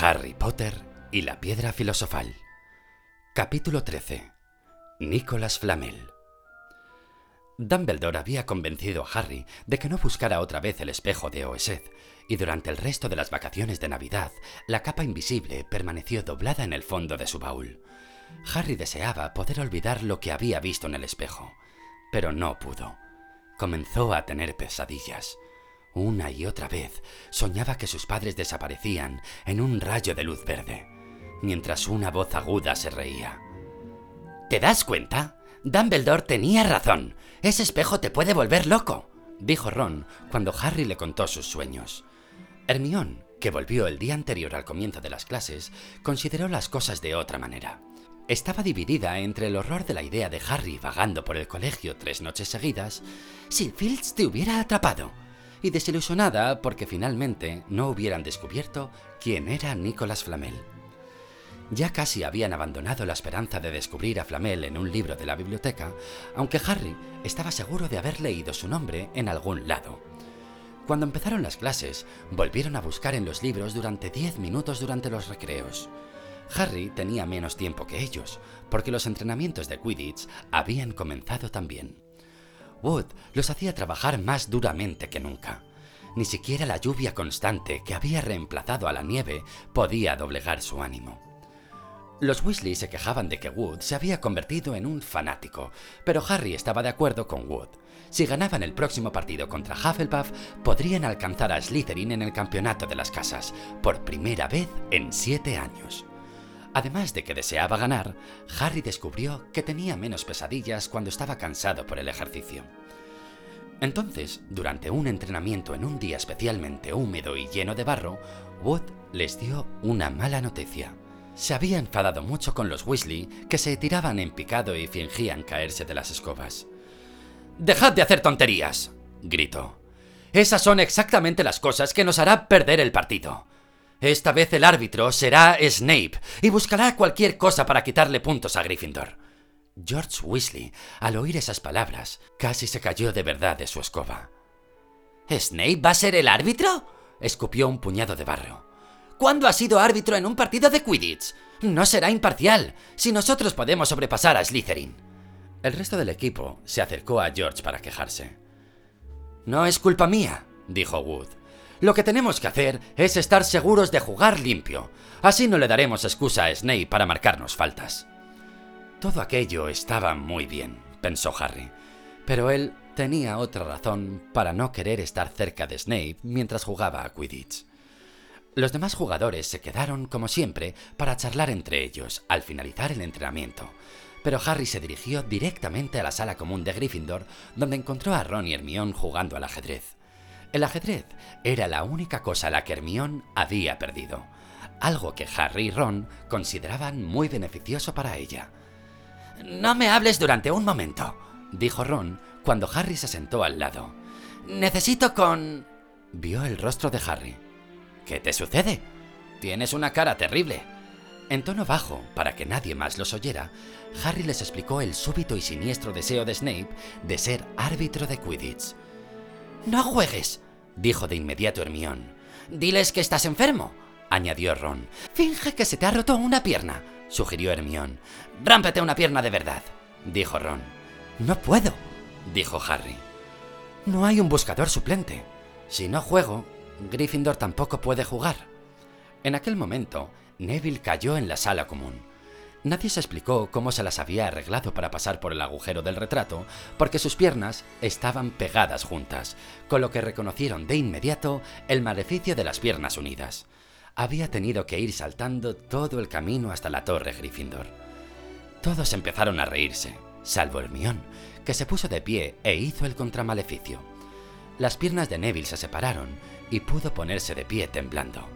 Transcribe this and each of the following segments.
Harry Potter y la piedra filosofal. Capítulo 13. Nicolas Flamel. Dumbledore había convencido a Harry de que no buscara otra vez el espejo de Oesed, y durante el resto de las vacaciones de Navidad, la capa invisible permaneció doblada en el fondo de su baúl. Harry deseaba poder olvidar lo que había visto en el espejo, pero no pudo. Comenzó a tener pesadillas. Una y otra vez soñaba que sus padres desaparecían en un rayo de luz verde, mientras una voz aguda se reía. ¿Te das cuenta? Dumbledore tenía razón. Ese espejo te puede volver loco, dijo Ron cuando Harry le contó sus sueños. Hermión, que volvió el día anterior al comienzo de las clases, consideró las cosas de otra manera. Estaba dividida entre el horror de la idea de Harry vagando por el colegio tres noches seguidas, si Fields te hubiera atrapado, y desilusionada porque finalmente no hubieran descubierto quién era Nicolas Flamel. Ya casi habían abandonado la esperanza de descubrir a Flamel en un libro de la biblioteca, aunque Harry estaba seguro de haber leído su nombre en algún lado. Cuando empezaron las clases, volvieron a buscar en los libros durante diez minutos durante los recreos. Harry tenía menos tiempo que ellos, porque los entrenamientos de Quidditch habían comenzado también. Wood los hacía trabajar más duramente que nunca. Ni siquiera la lluvia constante que había reemplazado a la nieve podía doblegar su ánimo. Los Weasley se quejaban de que Wood se había convertido en un fanático, pero Harry estaba de acuerdo con Wood. Si ganaban el próximo partido contra Hufflepuff, podrían alcanzar a Slytherin en el campeonato de las casas, por primera vez en siete años. Además de que deseaba ganar, Harry descubrió que tenía menos pesadillas cuando estaba cansado por el ejercicio. Entonces, durante un entrenamiento en un día especialmente húmedo y lleno de barro, Wood les dio una mala noticia. Se había enfadado mucho con los Weasley, que se tiraban en picado y fingían caerse de las escobas. ¡Dejad de hacer tonterías! gritó. Esas son exactamente las cosas que nos hará perder el partido. Esta vez el árbitro será Snape y buscará cualquier cosa para quitarle puntos a Gryffindor. George Weasley, al oír esas palabras, casi se cayó de verdad de su escoba. ¿Snape va a ser el árbitro? escupió un puñado de barro. ¿Cuándo ha sido árbitro en un partido de Quidditch? No será imparcial, si nosotros podemos sobrepasar a Slytherin. El resto del equipo se acercó a George para quejarse. No es culpa mía, dijo Wood. Lo que tenemos que hacer es estar seguros de jugar limpio. Así no le daremos excusa a Snape para marcarnos faltas. Todo aquello estaba muy bien, pensó Harry, pero él tenía otra razón para no querer estar cerca de Snape mientras jugaba a Quidditch. Los demás jugadores se quedaron, como siempre, para charlar entre ellos al finalizar el entrenamiento, pero Harry se dirigió directamente a la sala común de Gryffindor, donde encontró a Ron y Hermione jugando al ajedrez. El ajedrez era la única cosa a la que Hermione había perdido, algo que Harry y Ron consideraban muy beneficioso para ella. No me hables durante un momento, dijo Ron cuando Harry se sentó al lado. Necesito con... Vio el rostro de Harry. ¿Qué te sucede? Tienes una cara terrible. En tono bajo, para que nadie más los oyera, Harry les explicó el súbito y siniestro deseo de Snape de ser árbitro de Quidditch. No juegues, dijo de inmediato Hermión. Diles que estás enfermo, añadió Ron. Finge que se te ha roto una pierna, sugirió Hermión. Rámpete una pierna de verdad, dijo Ron. No puedo, dijo Harry. No hay un buscador suplente. Si no juego, Gryffindor tampoco puede jugar. En aquel momento, Neville cayó en la sala común. Nadie se explicó cómo se las había arreglado para pasar por el agujero del retrato, porque sus piernas estaban pegadas juntas, con lo que reconocieron de inmediato el maleficio de las piernas unidas. Había tenido que ir saltando todo el camino hasta la torre Gryffindor. Todos empezaron a reírse, salvo Hermión, que se puso de pie e hizo el contramaleficio. Las piernas de Neville se separaron y pudo ponerse de pie temblando.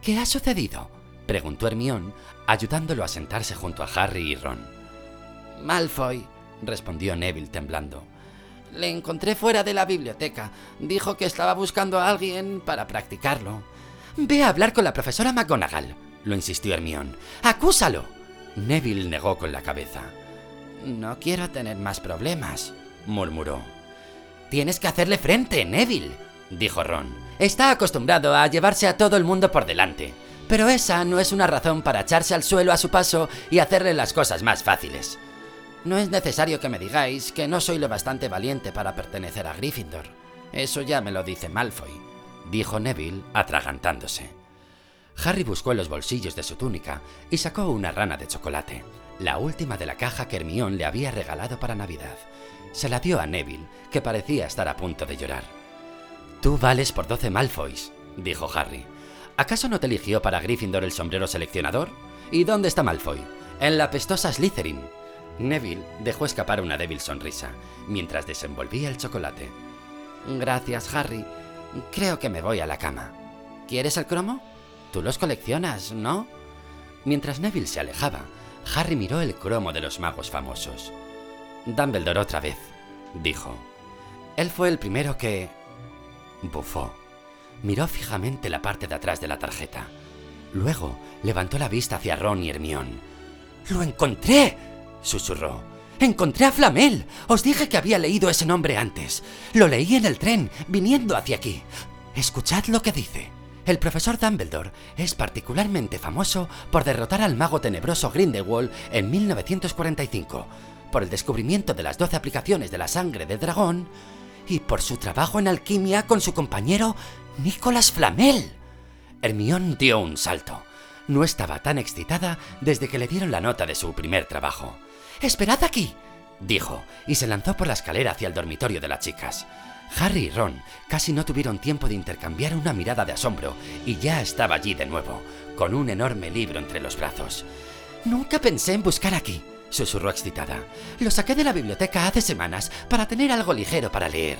¿Qué ha sucedido? Preguntó Hermión, ayudándolo a sentarse junto a Harry y Ron. Malfoy, respondió Neville temblando. Le encontré fuera de la biblioteca. Dijo que estaba buscando a alguien para practicarlo. Ve a hablar con la profesora McGonagall, lo insistió Hermión. ¡Acúsalo! Neville negó con la cabeza. No quiero tener más problemas, murmuró. Tienes que hacerle frente, Neville, dijo Ron. Está acostumbrado a llevarse a todo el mundo por delante. Pero esa no es una razón para echarse al suelo a su paso y hacerle las cosas más fáciles. No es necesario que me digáis que no soy lo bastante valiente para pertenecer a Gryffindor. Eso ya me lo dice Malfoy, dijo Neville, atragantándose. Harry buscó en los bolsillos de su túnica y sacó una rana de chocolate, la última de la caja que Hermione le había regalado para Navidad. Se la dio a Neville, que parecía estar a punto de llorar. Tú vales por doce Malfoys, dijo Harry. ¿Acaso no te eligió para Gryffindor el sombrero seleccionador? ¿Y dónde está Malfoy? En la pestosa Slytherin. Neville dejó escapar una débil sonrisa mientras desenvolvía el chocolate. Gracias, Harry. Creo que me voy a la cama. ¿Quieres el cromo? Tú los coleccionas, ¿no? Mientras Neville se alejaba, Harry miró el cromo de los magos famosos. Dumbledore otra vez, dijo. Él fue el primero que... Bufó. Miró fijamente la parte de atrás de la tarjeta. Luego levantó la vista hacia Ron y Hermione. ¡Lo encontré! susurró. Encontré a Flamel. Os dije que había leído ese nombre antes. Lo leí en el tren, viniendo hacia aquí. Escuchad lo que dice. El profesor Dumbledore es particularmente famoso por derrotar al mago tenebroso Grindelwald en 1945, por el descubrimiento de las 12 aplicaciones de la sangre de dragón y por su trabajo en alquimia con su compañero Nicolas Flamel. Hermione dio un salto. No estaba tan excitada desde que le dieron la nota de su primer trabajo. Esperad aquí, dijo, y se lanzó por la escalera hacia el dormitorio de las chicas. Harry y Ron casi no tuvieron tiempo de intercambiar una mirada de asombro y ya estaba allí de nuevo, con un enorme libro entre los brazos. Nunca pensé en buscar aquí, susurró excitada. Lo saqué de la biblioteca hace semanas para tener algo ligero para leer.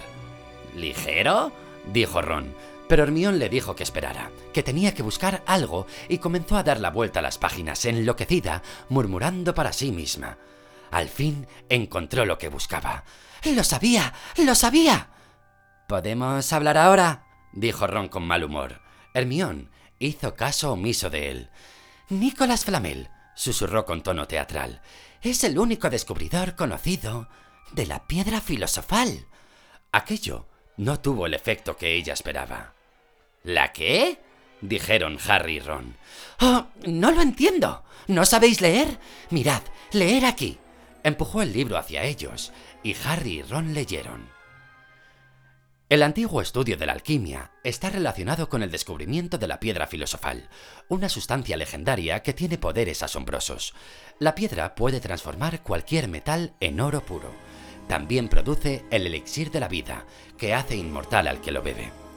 ¿Ligero? dijo Ron, pero Hermión le dijo que esperara, que tenía que buscar algo y comenzó a dar la vuelta a las páginas enloquecida, murmurando para sí misma. Al fin encontró lo que buscaba. ¡Lo sabía! ¡Lo sabía! ¿Podemos hablar ahora? dijo Ron con mal humor. Hermión hizo caso omiso de él. Nicolás Flamel, susurró con tono teatral, es el único descubridor conocido de la piedra filosofal. Aquello no tuvo el efecto que ella esperaba. ¿La qué? dijeron Harry y Ron. Oh, no lo entiendo. ¿No sabéis leer? Mirad, leer aquí. Empujó el libro hacia ellos y Harry y Ron leyeron. El antiguo estudio de la alquimia está relacionado con el descubrimiento de la piedra filosofal, una sustancia legendaria que tiene poderes asombrosos. La piedra puede transformar cualquier metal en oro puro. También produce el elixir de la vida, que hace inmortal al que lo bebe.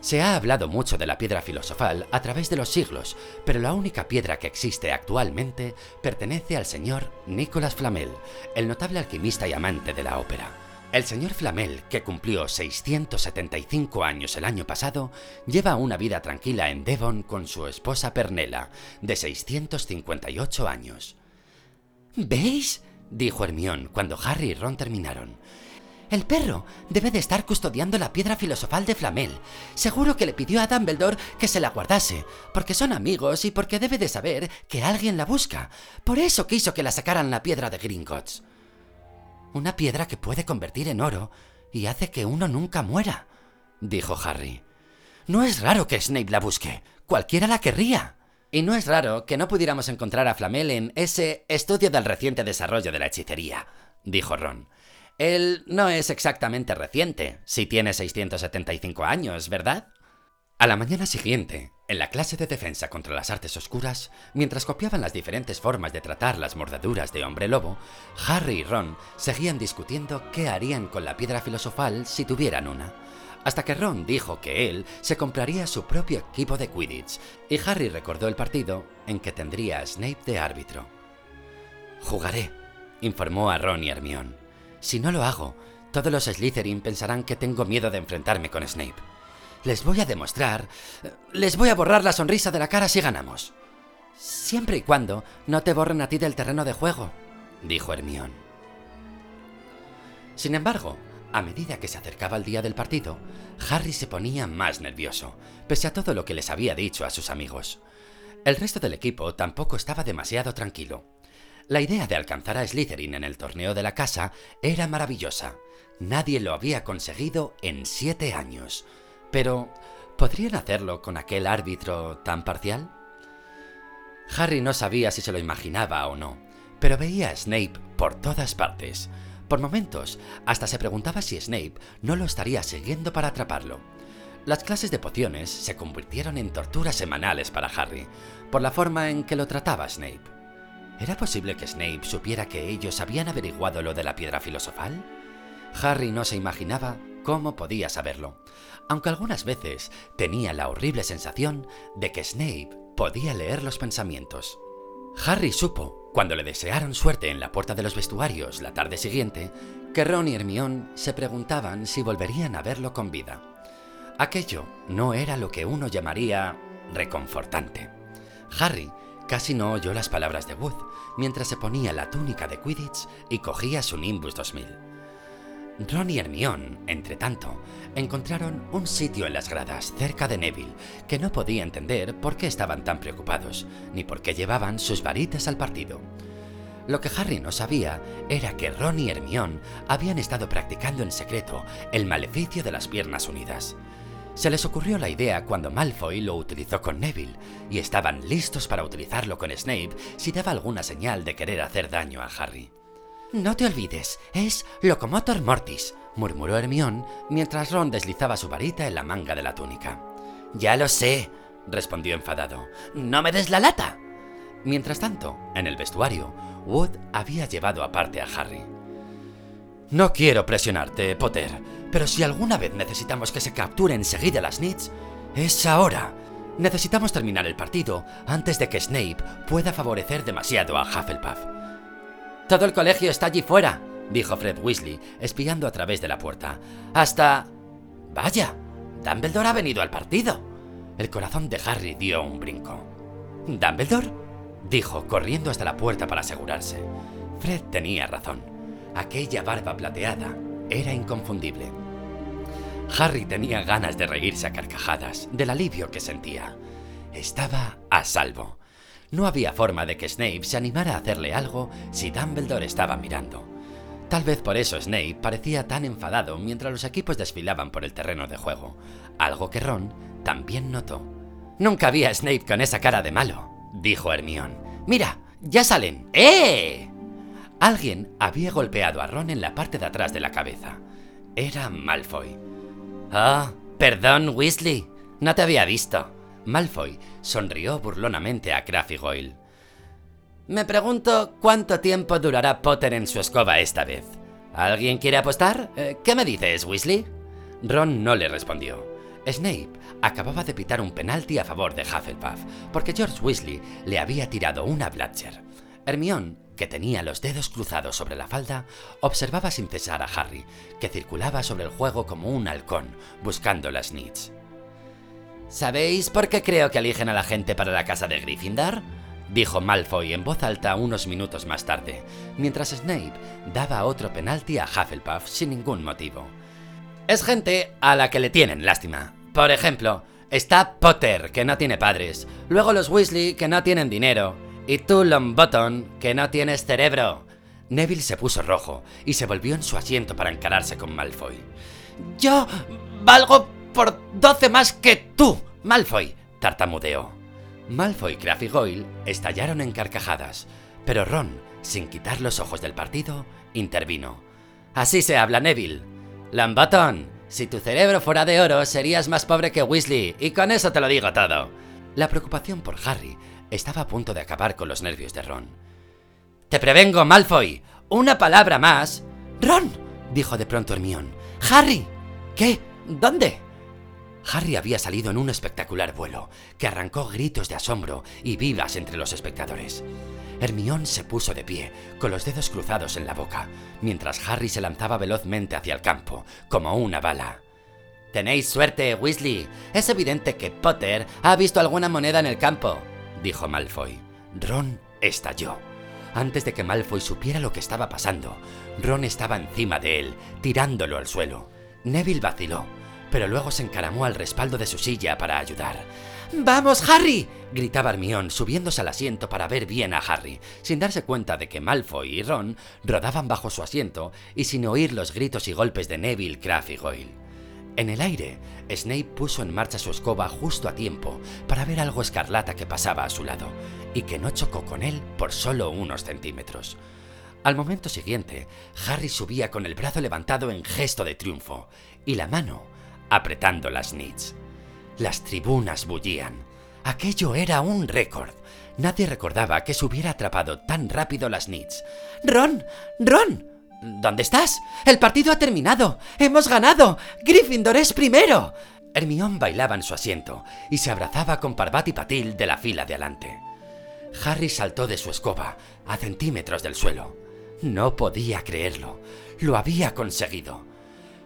Se ha hablado mucho de la piedra filosofal a través de los siglos, pero la única piedra que existe actualmente pertenece al señor Nicolas Flamel, el notable alquimista y amante de la ópera. El señor Flamel, que cumplió 675 años el año pasado, lleva una vida tranquila en Devon con su esposa Pernela, de 658 años. ¿Veis? dijo Hermión cuando Harry y Ron terminaron. El perro debe de estar custodiando la piedra filosofal de Flamel. Seguro que le pidió a Dumbledore que se la guardase, porque son amigos y porque debe de saber que alguien la busca. Por eso quiso que la sacaran la piedra de Gringotts. Una piedra que puede convertir en oro y hace que uno nunca muera, dijo Harry. No es raro que Snape la busque. Cualquiera la querría. Y no es raro que no pudiéramos encontrar a Flamel en ese estudio del reciente desarrollo de la hechicería, dijo Ron. Él no es exactamente reciente, si tiene 675 años, ¿verdad? A la mañana siguiente, en la clase de defensa contra las artes oscuras, mientras copiaban las diferentes formas de tratar las mordeduras de hombre lobo, Harry y Ron seguían discutiendo qué harían con la piedra filosofal si tuvieran una. Hasta que Ron dijo que él se compraría su propio equipo de Quidditch, y Harry recordó el partido en que tendría a Snape de árbitro. Jugaré, informó a Ron y Hermione. Si no lo hago, todos los Slytherin pensarán que tengo miedo de enfrentarme con Snape. Les voy a demostrar... Les voy a borrar la sonrisa de la cara si ganamos. Siempre y cuando no te borren a ti del terreno de juego, dijo Hermión. Sin embargo, a medida que se acercaba el día del partido, Harry se ponía más nervioso, pese a todo lo que les había dicho a sus amigos. El resto del equipo tampoco estaba demasiado tranquilo. La idea de alcanzar a Slytherin en el torneo de la casa era maravillosa. Nadie lo había conseguido en siete años. Pero, ¿podrían hacerlo con aquel árbitro tan parcial? Harry no sabía si se lo imaginaba o no, pero veía a Snape por todas partes. Por momentos, hasta se preguntaba si Snape no lo estaría siguiendo para atraparlo. Las clases de pociones se convirtieron en torturas semanales para Harry, por la forma en que lo trataba Snape. ¿Era posible que Snape supiera que ellos habían averiguado lo de la piedra filosofal? Harry no se imaginaba cómo podía saberlo, aunque algunas veces tenía la horrible sensación de que Snape podía leer los pensamientos. Harry supo, cuando le desearon suerte en la puerta de los vestuarios la tarde siguiente, que Ron y Hermione se preguntaban si volverían a verlo con vida. Aquello no era lo que uno llamaría reconfortante. Harry casi no oyó las palabras de Wood mientras se ponía la túnica de Quidditch y cogía su Nimbus 2000. Ron y Hermione, entre tanto, encontraron un sitio en las gradas cerca de Neville que no podía entender por qué estaban tan preocupados, ni por qué llevaban sus varitas al partido. Lo que Harry no sabía era que Ron y Hermione habían estado practicando en secreto el maleficio de las piernas unidas. Se les ocurrió la idea cuando Malfoy lo utilizó con Neville, y estaban listos para utilizarlo con Snape si daba alguna señal de querer hacer daño a Harry. No te olvides, es Locomotor Mortis, murmuró Hermión mientras Ron deslizaba su varita en la manga de la túnica. Ya lo sé, respondió enfadado. No me des la lata. Mientras tanto, en el vestuario, Wood había llevado aparte a Harry. No quiero presionarte, Potter, pero si alguna vez necesitamos que se capture enseguida las Nits, es ahora. Necesitamos terminar el partido antes de que Snape pueda favorecer demasiado a Hufflepuff. Todo el colegio está allí fuera, dijo Fred Weasley, espiando a través de la puerta. Hasta... Vaya, Dumbledore ha venido al partido. El corazón de Harry dio un brinco. ¿Dumbledore? dijo, corriendo hasta la puerta para asegurarse. Fred tenía razón. Aquella barba plateada era inconfundible. Harry tenía ganas de reírse a carcajadas del alivio que sentía. Estaba a salvo. No había forma de que Snape se animara a hacerle algo si Dumbledore estaba mirando. Tal vez por eso Snape parecía tan enfadado mientras los equipos desfilaban por el terreno de juego, algo que Ron también notó. Nunca vi a Snape con esa cara de malo, dijo Hermione. Mira, ya salen. ¡Eh! Alguien había golpeado a Ron en la parte de atrás de la cabeza. Era Malfoy. Ah, perdón, Weasley. No te había visto. Malfoy sonrió burlonamente a Craffy Goyle. Me pregunto cuánto tiempo durará Potter en su escoba esta vez. ¿Alguien quiere apostar? Eh, ¿Qué me dices, Weasley? Ron no le respondió. Snape acababa de pitar un penalti a favor de Hufflepuff, porque George Weasley le había tirado una Blatcher. Hermione, que tenía los dedos cruzados sobre la falda, observaba sin cesar a Harry, que circulaba sobre el juego como un halcón, buscando las nits. ¿Sabéis por qué creo que eligen a la gente para la casa de Gryffindor? Dijo Malfoy en voz alta unos minutos más tarde, mientras Snape daba otro penalti a Hufflepuff sin ningún motivo. Es gente a la que le tienen lástima. Por ejemplo, está Potter, que no tiene padres, luego los Weasley, que no tienen dinero, y tú, Longbottom, que no tienes cerebro. Neville se puso rojo y se volvió en su asiento para encararse con Malfoy. Yo valgo por doce más que tú, Malfoy, tartamudeó. Malfoy y Goyle estallaron en carcajadas, pero Ron, sin quitar los ojos del partido, intervino. Así se habla, Neville. Lambaton, si tu cerebro fuera de oro, serías más pobre que Weasley, y con eso te lo digo todo. La preocupación por Harry estaba a punto de acabar con los nervios de Ron. Te prevengo, Malfoy. Una palabra más. Ron, dijo de pronto Hermión. Harry. ¿Qué? ¿Dónde? Harry había salido en un espectacular vuelo, que arrancó gritos de asombro y vivas entre los espectadores. Hermión se puso de pie, con los dedos cruzados en la boca, mientras Harry se lanzaba velozmente hacia el campo, como una bala. Tenéis suerte, Weasley. Es evidente que Potter ha visto alguna moneda en el campo, dijo Malfoy. Ron estalló. Antes de que Malfoy supiera lo que estaba pasando, Ron estaba encima de él, tirándolo al suelo. Neville vaciló, pero luego se encaramó al respaldo de su silla para ayudar. ¡Vamos, Harry! gritaba Hermión, subiéndose al asiento para ver bien a Harry, sin darse cuenta de que Malfoy y Ron rodaban bajo su asiento y sin oír los gritos y golpes de Neville, Craft y Goyle. En el aire, Snape puso en marcha su escoba justo a tiempo para ver algo escarlata que pasaba a su lado y que no chocó con él por solo unos centímetros. Al momento siguiente, Harry subía con el brazo levantado en gesto de triunfo y la mano apretando las nits. Las tribunas bullían. Aquello era un récord. Nadie recordaba que se hubiera atrapado tan rápido las nits. ¡Ron! ¡Ron! ¿Dónde estás? El partido ha terminado. Hemos ganado. Gryffindor es primero. Hermión bailaba en su asiento y se abrazaba con Parvati Patil de la fila de adelante. Harry saltó de su escoba a centímetros del suelo. No podía creerlo. Lo había conseguido.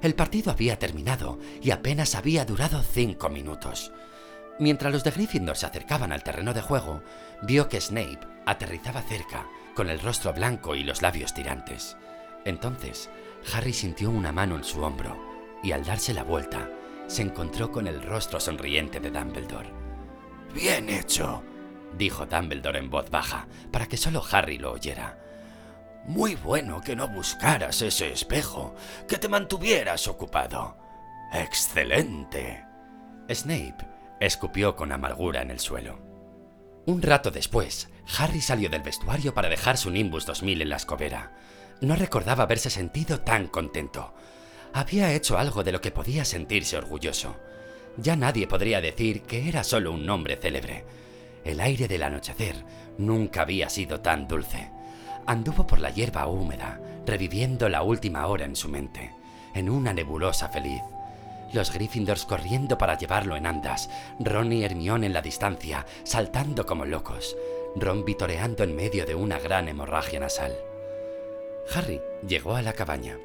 El partido había terminado y apenas había durado cinco minutos. Mientras los de Gryffindor se acercaban al terreno de juego, vio que Snape aterrizaba cerca, con el rostro blanco y los labios tirantes. Entonces, Harry sintió una mano en su hombro y al darse la vuelta, se encontró con el rostro sonriente de Dumbledore. Bien hecho, dijo Dumbledore en voz baja, para que solo Harry lo oyera. Muy bueno que no buscaras ese espejo, que te mantuvieras ocupado. Excelente. Snape escupió con amargura en el suelo. Un rato después, Harry salió del vestuario para dejar su Nimbus 2000 en la escobera. No recordaba haberse sentido tan contento. Había hecho algo de lo que podía sentirse orgulloso. Ya nadie podría decir que era solo un nombre célebre. El aire del anochecer nunca había sido tan dulce. Anduvo por la hierba húmeda, reviviendo la última hora en su mente, en una nebulosa feliz. Los Gryffindors corriendo para llevarlo en andas, Ron y Hermione en la distancia, saltando como locos, Ron vitoreando en medio de una gran hemorragia nasal. Harry llegó a la cabaña.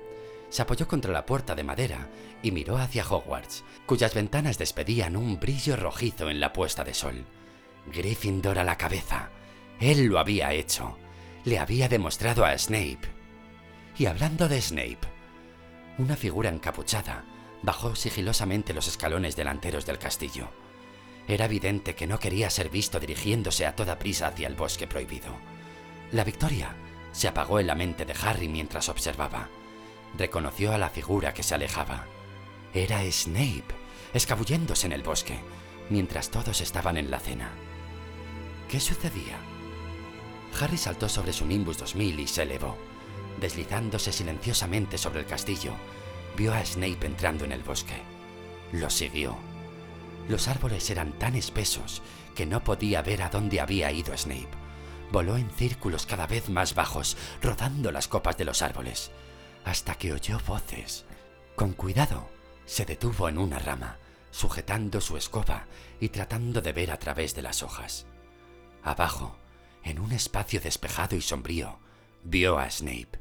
Se apoyó contra la puerta de madera y miró hacia Hogwarts, cuyas ventanas despedían un brillo rojizo en la puesta de sol. Gryffindor a la cabeza. Él lo había hecho. Le había demostrado a Snape. Y hablando de Snape, una figura encapuchada bajó sigilosamente los escalones delanteros del castillo. Era evidente que no quería ser visto dirigiéndose a toda prisa hacia el bosque prohibido. La victoria se apagó en la mente de Harry mientras observaba. Reconoció a la figura que se alejaba. Era Snape, escabulléndose en el bosque, mientras todos estaban en la cena. ¿Qué sucedía? Harry saltó sobre su Nimbus 2000 y se elevó. Deslizándose silenciosamente sobre el castillo, vio a Snape entrando en el bosque. Lo siguió. Los árboles eran tan espesos que no podía ver a dónde había ido Snape voló en círculos cada vez más bajos, rodando las copas de los árboles, hasta que oyó voces. Con cuidado, se detuvo en una rama, sujetando su escoba y tratando de ver a través de las hojas. Abajo, en un espacio despejado y sombrío, vio a Snape,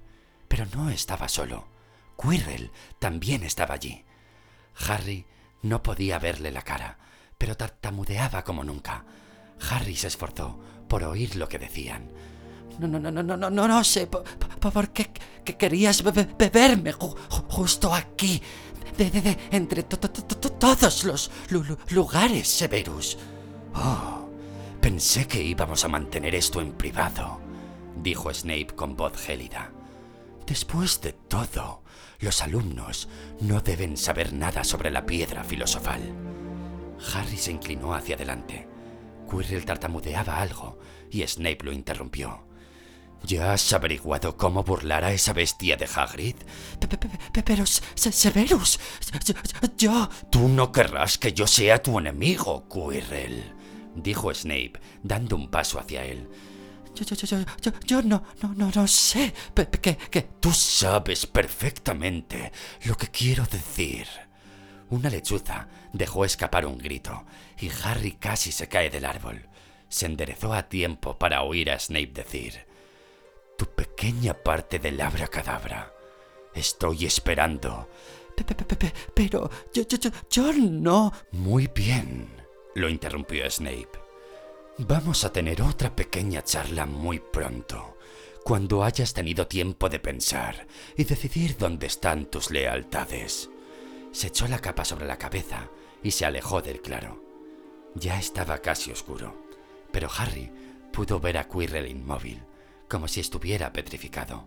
pero no estaba solo. Quirrell también estaba allí. Harry no podía verle la cara, pero tartamudeaba como nunca. Harry se esforzó por oír lo que decían. No, no, no, no, no, no, no, no sé por, qué querías beberme justo aquí, de, de, de entre todos los lugares, Severus. Oh, pensé que íbamos a mantener esto en privado, dijo Snape con voz gélida. Después de todo, los alumnos no deben saber nada sobre la piedra filosofal. Harry se inclinó hacia adelante. Quirrell tartamudeaba algo y Snape lo interrumpió. ¿Ya has averiguado cómo burlar a esa bestia de Hagrid? Pero, Severus, yo... Tú no querrás que yo sea tu enemigo, Quirrell, dijo Snape, dando un paso hacia él. Yo, yo, yo, yo, yo no, no, no, no sé que, que... Tú sabes perfectamente lo que quiero decir. Una lechuza dejó escapar un grito y Harry casi se cae del árbol. Se enderezó a tiempo para oír a Snape decir: Tu pequeña parte del abracadabra. Estoy esperando. Pero yo, yo, yo, yo no. Muy bien, lo interrumpió Snape. Vamos a tener otra pequeña charla muy pronto, cuando hayas tenido tiempo de pensar y decidir dónde están tus lealtades. Se echó la capa sobre la cabeza y se alejó del claro. Ya estaba casi oscuro, pero Harry pudo ver a Quirrell inmóvil, como si estuviera petrificado.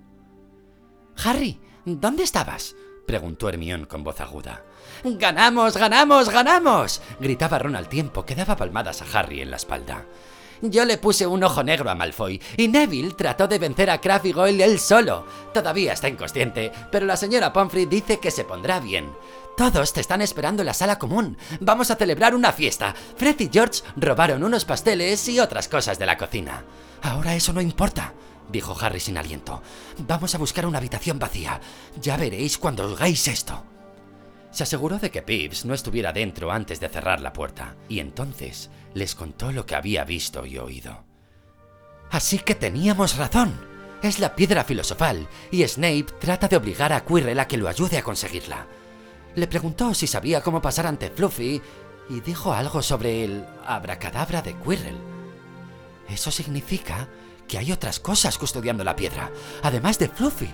Harry, ¿dónde estabas? preguntó Hermión con voz aguda. ¡Ganamos, ganamos, ganamos! gritaba Ron al tiempo que daba palmadas a Harry en la espalda. Yo le puse un ojo negro a Malfoy y Neville trató de vencer a Crabbe y Goyle él solo. Todavía está inconsciente, pero la señora Pomfrey dice que se pondrá bien. Todos te están esperando en la sala común. Vamos a celebrar una fiesta. Fred y George robaron unos pasteles y otras cosas de la cocina. Ahora eso no importa, dijo Harry sin aliento. Vamos a buscar una habitación vacía. Ya veréis cuando oigáis esto. Se aseguró de que Pips no estuviera dentro antes de cerrar la puerta, y entonces les contó lo que había visto y oído. Así que teníamos razón. Es la piedra filosofal, y Snape trata de obligar a Quirrell a que lo ayude a conseguirla. Le preguntó si sabía cómo pasar ante Fluffy, y dijo algo sobre el abracadabra de Quirrell. Eso significa que hay otras cosas custodiando la piedra, además de Fluffy.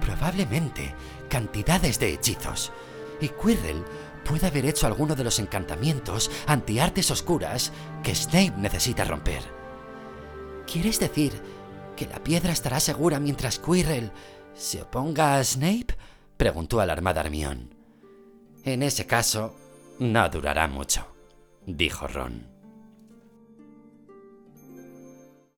Probablemente cantidades de hechizos y Quirrell puede haber hecho alguno de los encantamientos antiartes oscuras que Snape necesita romper. ¿Quieres decir que la piedra estará segura mientras Quirrell se oponga a Snape? preguntó alarmada Hermione. En ese caso, no durará mucho, dijo Ron.